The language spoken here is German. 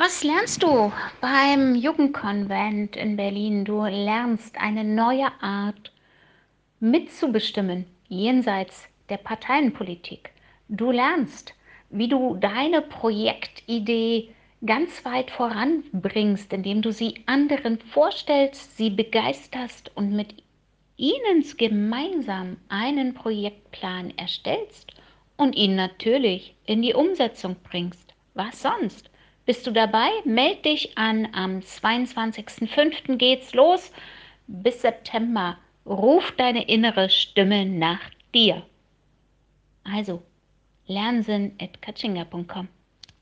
Was lernst du beim Jugendkonvent in Berlin? Du lernst eine neue Art mitzubestimmen, jenseits der Parteienpolitik. Du lernst, wie du deine Projektidee ganz weit voranbringst, indem du sie anderen vorstellst, sie begeisterst und mit ihnen gemeinsam einen Projektplan erstellst und ihn natürlich in die Umsetzung bringst. Was sonst? Bist du dabei? Meld dich an. Am 22.05. geht's los. Bis September. Ruf deine innere Stimme nach dir. Also, lernsinn.katschinga.com